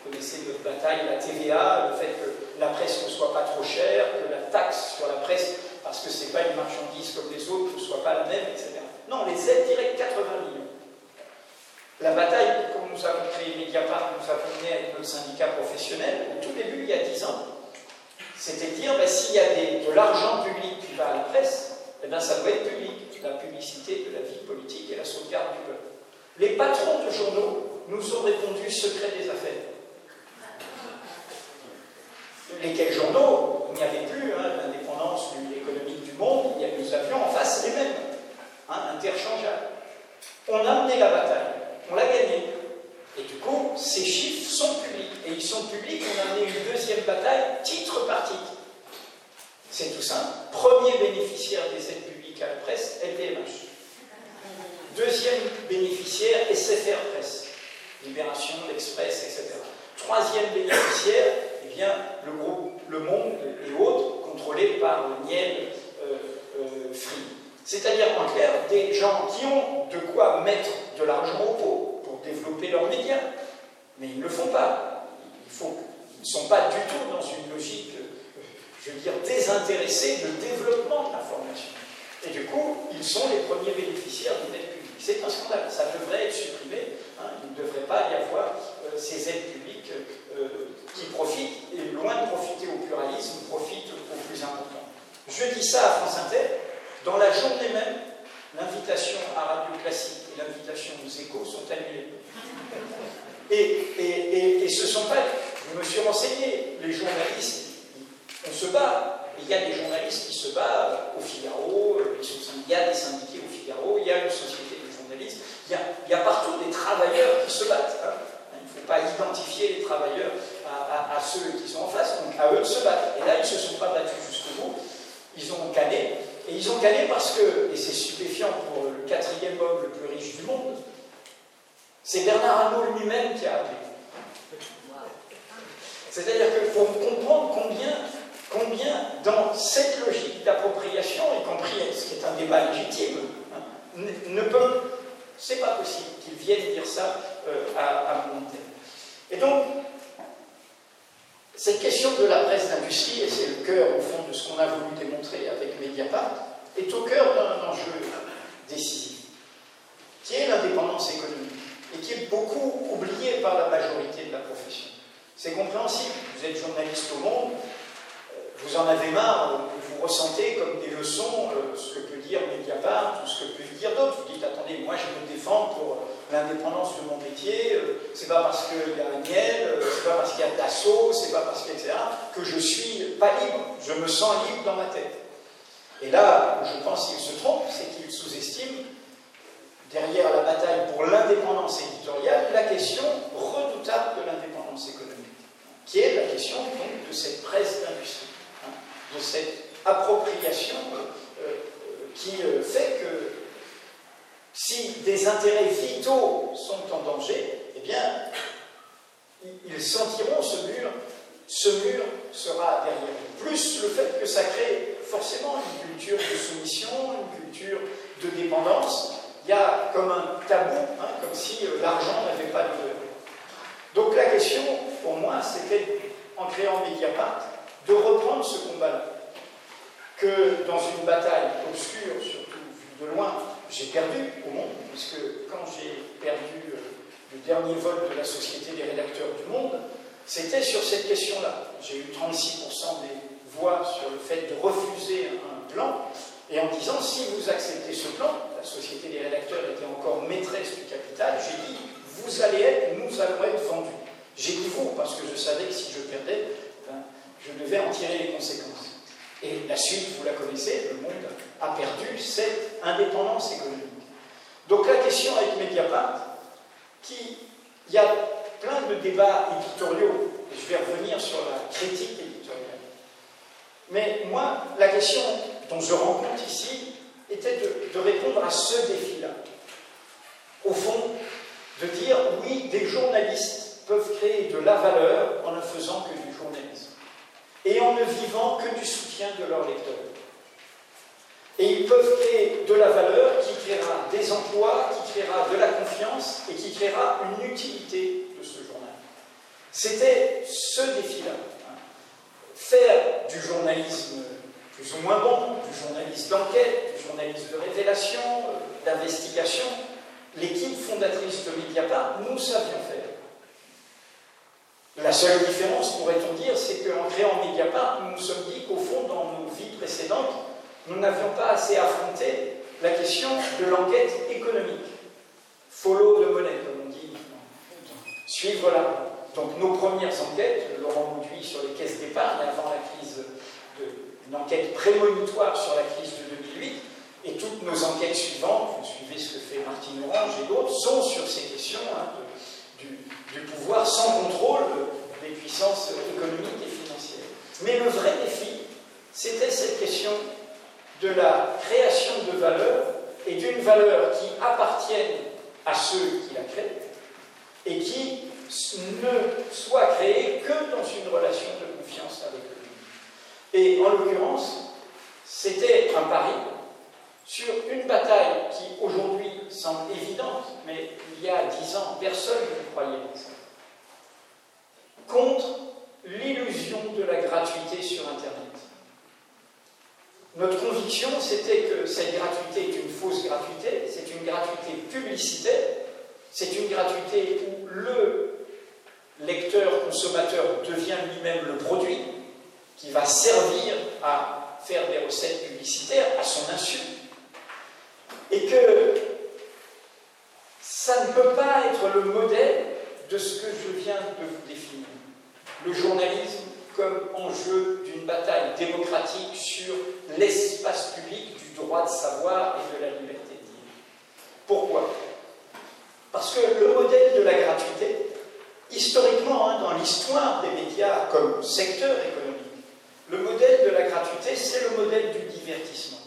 [SPEAKER 2] vous connaissez notre bataille, la TVA, le fait que la presse ne soit pas trop chère, que la taxe sur la presse, parce que ce n'est pas une marchandise comme les autres, ne soit pas la même, etc. Non, les aides directes, 80 millions. La bataille, comme nous avons créé Mediapart, nous avons mené avec notre syndicat professionnel, au tout début, il y a 10 ans, c'était dire, ben, s'il y a de l'argent public qui va à la presse, eh ben, ça doit être public, la publicité de la vie politique et la sauvegarde du peuple. Les patrons de journaux nous ont répondu secret des affaires. Lesquels journaux Il n'y avait plus hein, l'indépendance économique du monde, nous avions en face les mêmes, hein, interchangeables. On a mené la bataille, on l'a gagnée. Et du coup, ces chiffres sont publics. Et ils sont publics, on a mené une deuxième bataille, titre par titre. C'est tout simple. Premier bénéficiaire des aides publiques à la presse, LVMH. Deuxième bénéficiaire, SFR Presse. Libération, l'Express, etc. Troisième bénéficiaire, eh bien, le groupe Le Monde et autres, contrôlés par Niel euh, euh, Free. C'est-à-dire, en clair, des gens qui ont de quoi mettre de l'argent au pot pour développer leurs médias, mais ils ne le font pas. ils ne sont pas du tout dans une logique, je veux dire, désintéressée de développement de l'information. Et du coup, ils sont les premiers bénéficiaires d'une aide publique. C'est un scandale, ça devrait être supprimé. Hein. Il ne devrait pas y avoir euh, ces aides publiques euh, qui profitent, et loin de profiter au pluralisme, profitent au plus important. Je dis ça à France Inter, dans la journée même, l'invitation à Radio Classique et l'invitation aux échos sont annulées. Et, et, et, ce sont pas. Je me suis renseigné, les journalistes, on se bat. Il y a des journalistes qui se battent au Figaro, il y a des syndiqués au Figaro, il y a une société de journalistes, il y a, partout des travailleurs qui se battent. Hein. Il ne faut pas identifier les travailleurs à, ceux qui sont en face, donc à eux de se battre. Et là, ils ne se sont pas battus jusqu'au bout, ils ont canné, et ils ont canné parce que, et c'est stupéfiant pour le quatrième homme le plus riche du monde, c'est Bernard Arnault lui-même qui a appelé. C'est-à-dire que pour comprendre combien, combien dans cette logique d'appropriation, y compris ce qui est un débat légitime, hein, ne, peut, c'est pas possible qu'ils viennent dire ça euh, à, à Et donc, cette question de la presse d'industrie, et c'est le cœur au fond de ce qu'on a voulu démontrer avec Mediapart, est au cœur d'un enjeu décisif, qui est l'indépendance économique, et qui est beaucoup oublié par la majorité de la profession. C'est compréhensible, vous êtes journaliste au monde, euh, vous en avez marre, vous ressentez comme des leçons euh, ce que peut dire Mediapart ou ce que peut dire d'autres. Vous dites, attendez, moi je me défends pour l'indépendance de mon métier, euh, c'est pas parce qu'il y a Agnel, c'est pas parce qu'il y a Dassault, c'est pas parce a etc., que je suis pas libre, je me sens libre dans ma tête. Et là où je pense qu'il se trompe, c'est qu'il sous-estime, derrière la bataille pour l'indépendance éditoriale, la question redoutable de l'indépendance économique, qui est la question donc, de cette presse d'industrie, hein, de cette appropriation euh, euh, qui euh, fait que si des intérêts vitaux sont en danger, eh bien, ils sentiront ce mur, ce mur sera derrière eux. Plus le fait que ça crée forcément une culture de soumission, une culture de dépendance. Il y a comme un tabou, hein, comme si l'argent n'avait pas de. Donc la question, pour moi, c'était, en créant Mediapart, de reprendre ce combat-là. Que dans une bataille obscure, surtout vue de loin, j'ai perdu au monde, puisque quand j'ai perdu euh, le dernier vote de la Société des rédacteurs du monde, c'était sur cette question-là. J'ai eu 36% des voix sur le fait de refuser un plan, et en disant si vous acceptez ce plan, la Société des rédacteurs était encore maîtresse du capital, j'ai dit vous allez être, nous allons être vendus. J'ai dit vous, parce que je savais que si je perdais, ben, je devais en tirer les conséquences. Et la suite, vous la connaissez, le monde a perdu cette indépendance économique. Donc la question avec Mediapart, qui, il y a plein de débats éditoriaux, et je vais revenir sur la critique éditoriale. Mais moi, la question dont je rends compte ici était de, répondre à ce défi-là. Au fond, de dire oui, des journalistes peuvent créer de la valeur en ne faisant que du journalisme et en ne vivant que du soutien de leurs lecteurs. Et ils peuvent créer de la valeur qui créera des emplois, qui créera de la confiance et qui créera une utilité de ce journal. C'était ce défi-là faire du journalisme plus ou moins bon, du journalisme d'enquête, du journalisme de révélation, euh, d'investigation, l'équipe fondatrice de Mediapart, nous savions faire. La seule différence, pourrait-on dire, c'est qu'en créant Mediapart, nous nous sommes dit qu'au fond, dans nos vies précédentes, nous n'avions pas assez affronté la question de l'enquête économique. Follow de monnaie, comme on dit. Suivre la donc nos premières enquêtes, Laurent Mouduit sur les caisses d'épargne avant la crise, une enquête prémonitoire sur la crise de 2008, et toutes nos enquêtes suivantes, vous suivez ce que fait Martine Orange et d'autres, sont sur ces questions hein, du, pouvoir sans contrôle des puissances économiques et financières. Mais le vrai défi, c'était cette question de la création de valeur et d'une valeur qui appartienne à ceux qui la créent et qui ne soit créé que dans une relation de confiance avec lui. Et en l'occurrence, c'était un pari sur une bataille qui aujourd'hui semble évidente, mais il y a dix ans, personne ne croyait ça. Contre l'illusion de la gratuité sur Internet. notre conviction, c'était que cette gratuité est une fausse gratuité, c'est une gratuité publicitaire, c'est une gratuité où le lecteur, consommateur devient lui-même le produit qui va servir à faire des recettes publicitaires à son insu. Et que ça ne peut pas être le modèle de ce que je viens de vous définir. Le journalisme comme enjeu d'une bataille démocratique sur l'espace public du droit de savoir et de la liberté de dire. Pourquoi? Parce que le modèle de la gratuité, historiquement, hein, dans l'histoire des médias comme secteur économique, le modèle de la gratuité, c'est le modèle du divertissement.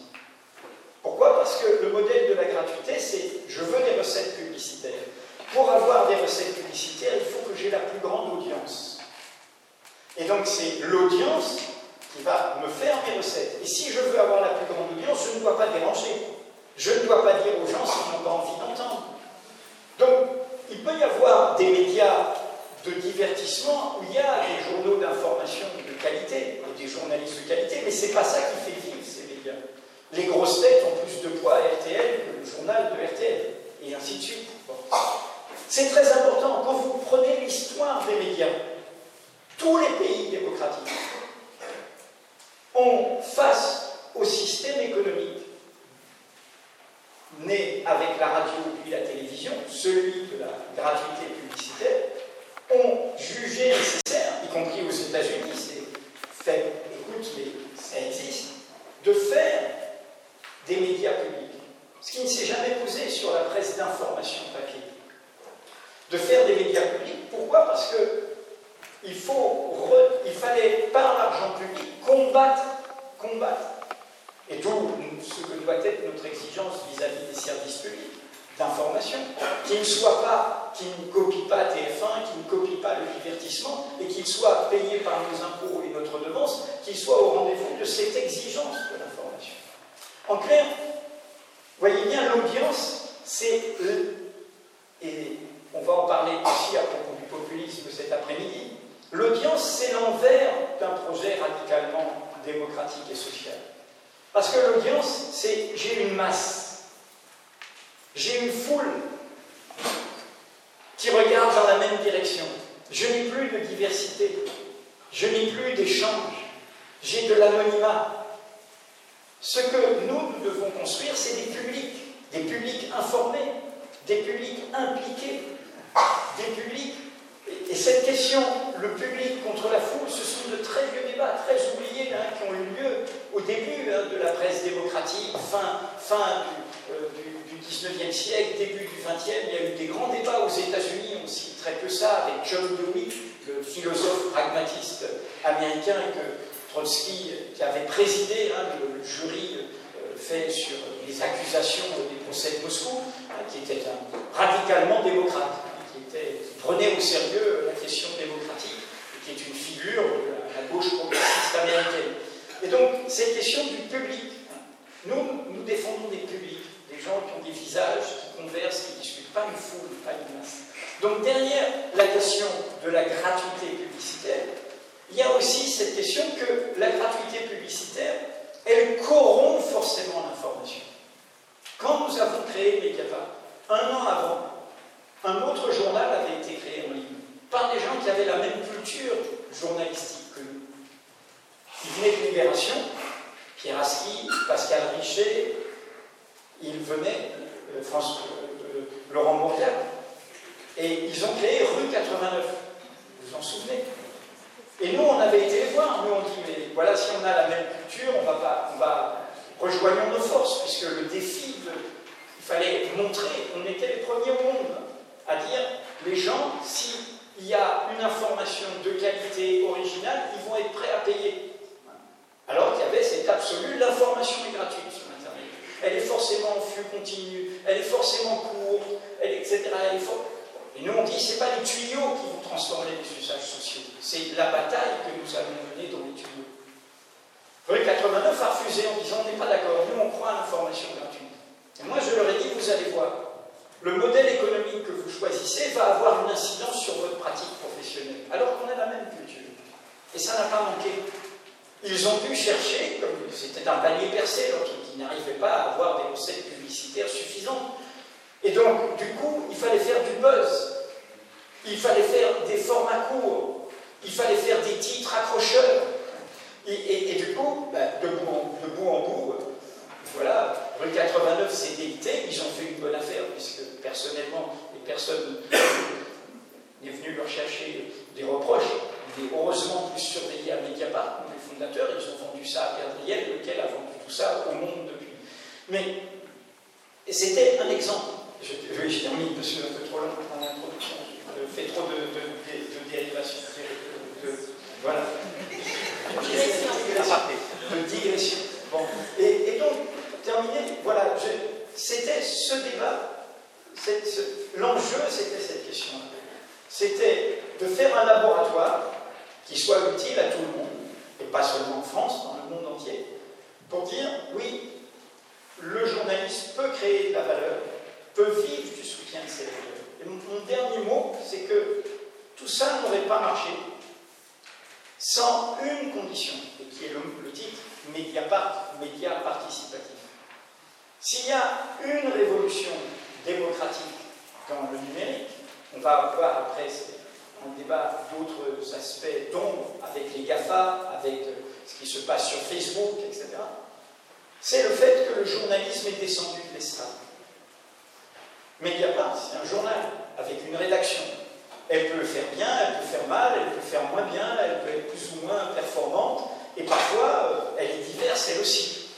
[SPEAKER 2] Pourquoi? Parce que le modèle de la gratuité, c'est je veux des recettes publicitaires. Pour avoir des recettes publicitaires, il faut que j'ai la plus grande audience. Et donc c'est l'audience qui va me faire mes recettes. Et si je veux avoir la plus grande audience, je ne dois pas déranger. Je ne dois pas dire aux gens s'ils n'ont pas envie d'entendre. Donc, il peut y avoir des médias de divertissement où il y a des journaux d'information de qualité, des journalistes de qualité, mais ce n'est pas ça qui fait vivre ces médias. Les grosses têtes ont de poids à RTL que le journal de RTL, et ainsi de suite. C'est très important. Quand vous prenez l'histoire des médias, tous les pays démocratiques ont, face au système économique né avec la radio puis la télévision, celui de la gratuité publicitaire, ont jugé nécessaire, y compris aux États-Unis, c'est fait, écoute, ça existe, de faire des médias publics, ce qui ne s'est jamais posé sur la presse d'information papier. De faire des médias publics, pourquoi? Parce que il, fallait, par l'argent public, combattre, combattre, et tout ce que doit être notre exigence vis-à-vis des services publics d'information, qui ne soit pas, qui ne copie pas TF1, qui ne copie pas le divertissement, et qu'il soit payé par nos impôts et notre devance, qu'il soit au rendez-vous de cette exigence de l'information. En clair, voyez bien, l'audience, c'est et on va en parler aussi à propos du populisme cet après-midi, L'audience, c'est l'envers d'un projet radicalement démocratique et social. Parce que l'audience, c'est j'ai une masse, j'ai une foule qui regarde dans la même direction. Je n'ai plus de diversité, je n'ai plus d'échange, j'ai de l'anonymat. Ce que nous, nous devons construire, c'est des publics, des publics informés, des publics impliqués, des publics et cette question, le public contre la foule, ce sont de très vieux débats, très oubliés, hein, qui ont eu lieu au début hein, de la presse démocratique, fin, fin du, 19e euh, siècle, début du 20e. Il y a eu des grands débats aux États-Unis, on cite très peu ça, avec John Dewey, le philosophe pragmatiste américain, que Trotsky, qui avait présidé hein, le, jury euh, fait sur les accusations des procès de Moscou, qui était radicalement démocrate qui prenait au sérieux la question démocratique, et qui est une figure de la, gauche progressiste américaine. Et donc, cette question du public, nous, nous défendons des publics, des gens qui ont des visages, qui conversent, qui discutent, pas une foule, pas une masse. Donc, derrière la question de la gratuité publicitaire, il y a aussi cette question que la gratuité publicitaire, elle corrompt forcément l'information. Quand nous avons créé Mediapart, un an avant, un autre journal avait été créé en ligne par des gens qui avaient la même culture journalistique que nous. Ils venaient de Libération, Pierre Aski, Pascal Richet, ils venaient de, France, de Laurent Bourdieu, et ils ont créé Rue 89. Vous vous en souvenez? Et nous, on avait été les voir. Nous, on dit, mais voilà, si on a la même culture, on va pas, on va rejoignons nos forces, puisque le défi, il fallait montrer, on était les premiers au monde à dire les gens, s'il y a une information de qualité originale, ils vont être prêts à payer. Alors qu'il y avait cet absolu, l'information est gratuite sur Internet. Elle est forcément en flux continu, elle est forcément courte, etc. Et nous on dit, ce n'est pas les tuyaux qui vont transformer les usages sociaux, c'est la bataille que nous allons mener dans les tuyaux. Rue 89 a refusé en disant, on n'est pas d'accord, nous on croit à l'information gratuite. Et moi je leur ai dit, vous allez voir, le modèle économique que vous choisissez va avoir une incidence sur votre pratique professionnelle, alors qu'on a la même culture. Et ça n'a pas manqué. ils ont dû chercher, comme c'était un panier percé, donc ils n'arrivaient pas à avoir des recettes publicitaires suffisantes. Et donc, du coup, il fallait faire du buzz, il fallait faire des formats courts, il fallait faire des titres accrocheurs. Et, du coup, bah, de, bout en, bout voilà, rue 89 s'est délité, ils ont fait une bonne affaire, puisque personnellement, les personnes n'est venu leur chercher des reproches, mais heureusement plus surveillé à Mediapart, les fondateurs, ils ont vendu ça à Gabriel, lequel a vendu tout ça au monde depuis. Mais c'était un exemple. Je, je, termine parce que un peu trop long en introduction. Je fais trop de, de, de, dérivation. voilà. De digression. Bon. Et, donc, terminé, voilà, c'était ce débat. L'enjeu, c'était cette question-là c'était de faire un laboratoire qui soit utile à tout le monde, et pas seulement en France, dans le monde entier, pour dire oui, le journaliste peut créer de la valeur, peut vivre du soutien de ses lecteurs. Et mon, dernier mot, c'est que tout ça n'aurait pas marché sans une condition, et qui est le, titre, Mediapart, média participatif. S'il y a une révolution démocratique dans le numérique, on va voir après en débat d'autres aspects d'ombre avec les GAFA, avec euh, ce qui se passe sur Facebook, etc. C'est le fait que le journalisme est descendu de l'estrade. Mediapart, c'est un journal avec une rédaction. Elle peut faire bien, elle peut faire mal, elle peut faire moins bien, elle peut être plus ou moins performante, et parfois euh, elle est diverse elle aussi.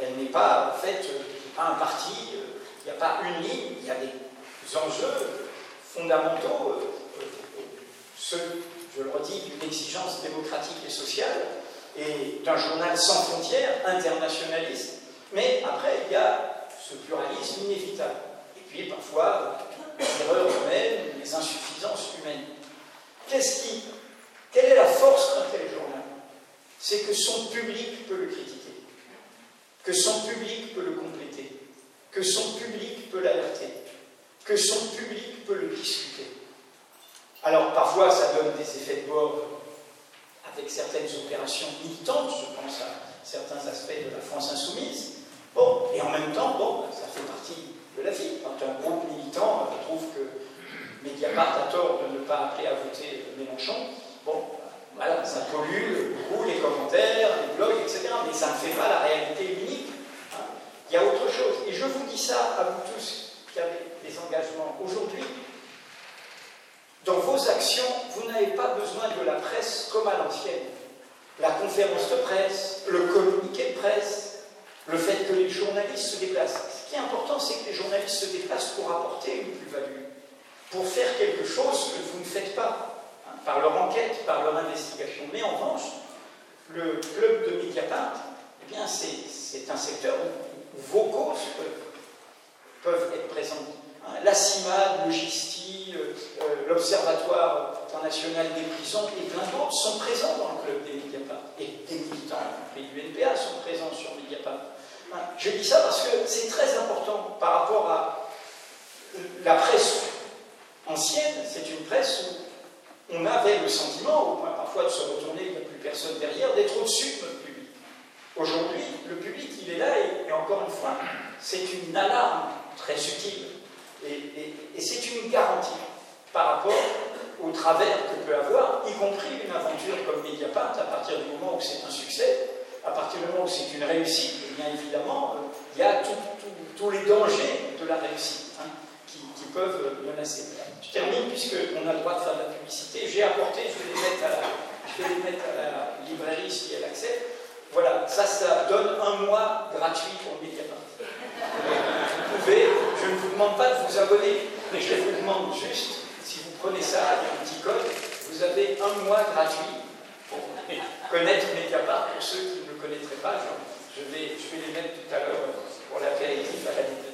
[SPEAKER 2] Elle n'est pas en fait euh, un parti, il n'y a pas une ligne, il y a des enjeux fondamentaux, euh, euh, ceux, je le redis, d'une exigence démocratique et sociale, et d'un journal sans frontières, internationaliste, mais après, il y a ce pluralisme inévitable. Puis, parfois, les erreurs humaines, les insuffisances humaines. Qu'est-ce qui, quelle est la force d'un tel journal? C'est que son public peut le critiquer, que son public peut le compléter, que son public peut l'alerter, que son public peut le discuter. Alors parfois ça donne des effets de bord avec certaines opérations militantes, je pense à certains aspects de la France insoumise. Bon, et en même temps, bon, ça fait partie de la vie. Quand un groupe militant trouve que Mediapart a tort de ne pas appeler à voter Mélenchon, bon, voilà, ça pollue beaucoup les commentaires, les blogs, etc. Mais ça ne fait pas la réalité unique. Hein. Il y a autre chose. Et je vous dis ça à vous tous qui avez des engagements aujourd'hui, dans vos actions, vous n'avez pas besoin de la presse comme à l'ancienne. La conférence de presse, le communiqué de presse, le fait que les journalistes se déplacent. Ce qui est important, c'est que les journalistes se déplacent pour apporter une plus-value, pour faire quelque chose que vous ne faites pas, hein, par leur enquête, par leur investigation. Mais en revanche, le club de Mediapart, eh c'est un secteur où, vos causes peuvent, être présentes. Hein, la CIMAD, le GISTI, euh, euh, l'Observatoire international des prisons et plein d'autres sont présents dans le club des Mediapart. Et des militants, y du NPA, sont présents sur Mediapart. Je dis ça parce que c'est très important par rapport à la presse ancienne. C'est une presse où on avait le sentiment, au point parfois de se retourner, il n'y a plus personne derrière, d'être au-dessus de notre public. Aujourd'hui, le public, il est là et encore une fois, c'est une alarme très utile et, c'est une garantie par rapport au travers que peut avoir, y compris une aventure comme Mediapart, à partir du moment où c'est un succès, à partir du moment où c'est une réussite, eh bien évidemment, euh, il y a tous les dangers de la réussite hein, qui, peuvent menacer. Je termine, puisqu'on a le droit de faire de la publicité. J'ai apporté, je vais les mettre à la, je vais les mettre à librairie si elle accepte. Voilà, ça, ça donne un mois gratuit pour Mediapart. Vous pouvez, je ne vous demande pas de vous abonner, mais je vous demande juste, si vous prenez ça, il y a un petit code, vous avez un mois gratuit pour connaître Mediapart. Pour ceux qui ne le connaîtraient pas, je vais, les mettre tout à l'heure pour l'apéritif à la ligne